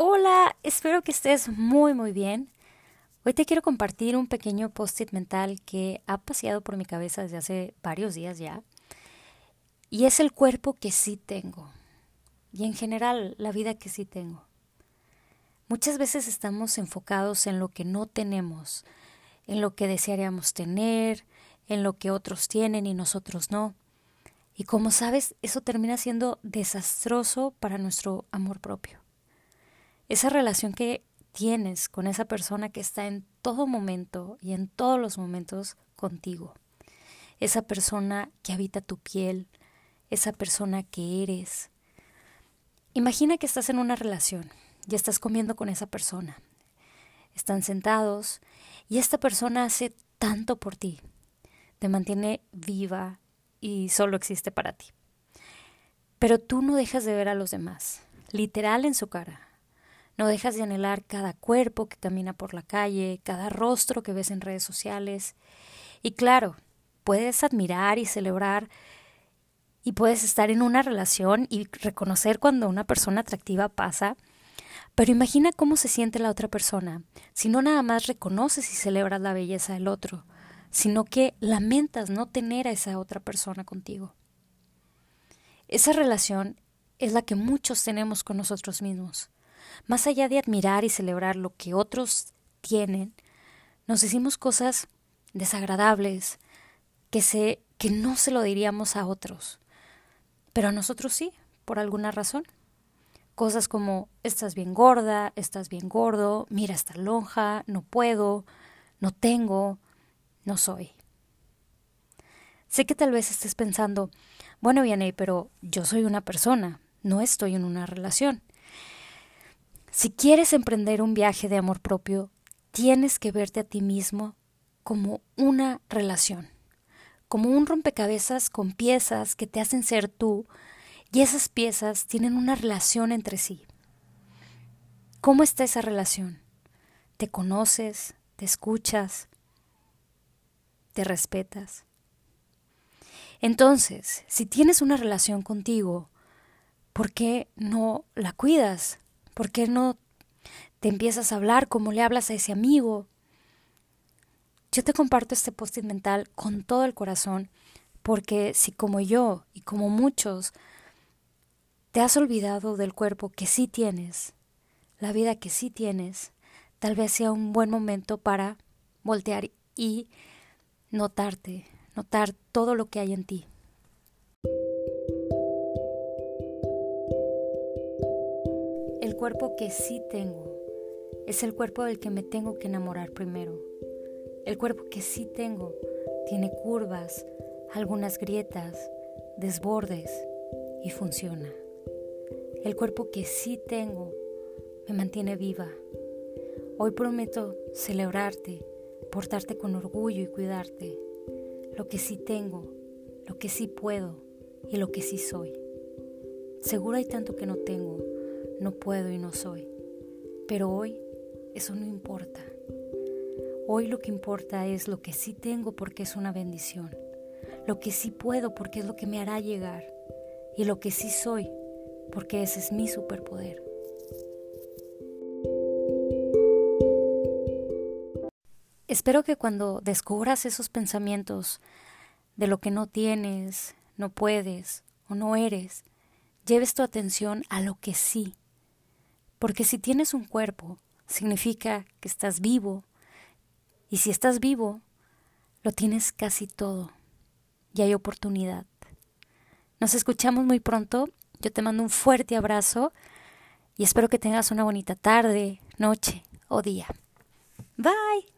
Hola, espero que estés muy muy bien. Hoy te quiero compartir un pequeño post-it mental que ha paseado por mi cabeza desde hace varios días ya. Y es el cuerpo que sí tengo. Y en general la vida que sí tengo. Muchas veces estamos enfocados en lo que no tenemos, en lo que desearíamos tener, en lo que otros tienen y nosotros no. Y como sabes, eso termina siendo desastroso para nuestro amor propio esa relación que tienes con esa persona que está en todo momento y en todos los momentos contigo. Esa persona que habita tu piel, esa persona que eres. Imagina que estás en una relación y estás comiendo con esa persona. Están sentados y esta persona hace tanto por ti. Te mantiene viva y solo existe para ti. Pero tú no dejas de ver a los demás, literal en su cara, no dejas de anhelar cada cuerpo que camina por la calle, cada rostro que ves en redes sociales. Y claro, puedes admirar y celebrar y puedes estar en una relación y reconocer cuando una persona atractiva pasa, pero imagina cómo se siente la otra persona, si no nada más reconoces y celebras la belleza del otro, sino que lamentas no tener a esa otra persona contigo. Esa relación es la que muchos tenemos con nosotros mismos. Más allá de admirar y celebrar lo que otros tienen, nos decimos cosas desagradables que, se, que no se lo diríamos a otros, pero a nosotros sí, por alguna razón. Cosas como estás bien gorda, estás bien gordo, mira esta lonja, no puedo, no tengo, no soy. Sé que tal vez estés pensando, bueno, Vianney, pero yo soy una persona, no estoy en una relación. Si quieres emprender un viaje de amor propio, tienes que verte a ti mismo como una relación, como un rompecabezas con piezas que te hacen ser tú y esas piezas tienen una relación entre sí. ¿Cómo está esa relación? ¿Te conoces? ¿Te escuchas? ¿Te respetas? Entonces, si tienes una relación contigo, ¿por qué no la cuidas? ¿Por qué no te empiezas a hablar como le hablas a ese amigo? Yo te comparto este post mental con todo el corazón, porque si como yo y como muchos te has olvidado del cuerpo que sí tienes, la vida que sí tienes, tal vez sea un buen momento para voltear y notarte, notar todo lo que hay en ti. Cuerpo que sí tengo es el cuerpo del que me tengo que enamorar primero. El cuerpo que sí tengo tiene curvas, algunas grietas, desbordes y funciona. El cuerpo que sí tengo me mantiene viva. Hoy prometo celebrarte, portarte con orgullo y cuidarte. Lo que sí tengo, lo que sí puedo y lo que sí soy. Seguro hay tanto que no tengo no puedo y no soy. Pero hoy eso no importa. Hoy lo que importa es lo que sí tengo porque es una bendición, lo que sí puedo porque es lo que me hará llegar y lo que sí soy porque ese es mi superpoder. Espero que cuando descubras esos pensamientos de lo que no tienes, no puedes o no eres, lleves tu atención a lo que sí porque si tienes un cuerpo, significa que estás vivo. Y si estás vivo, lo tienes casi todo. Y hay oportunidad. Nos escuchamos muy pronto. Yo te mando un fuerte abrazo y espero que tengas una bonita tarde, noche o día. Bye.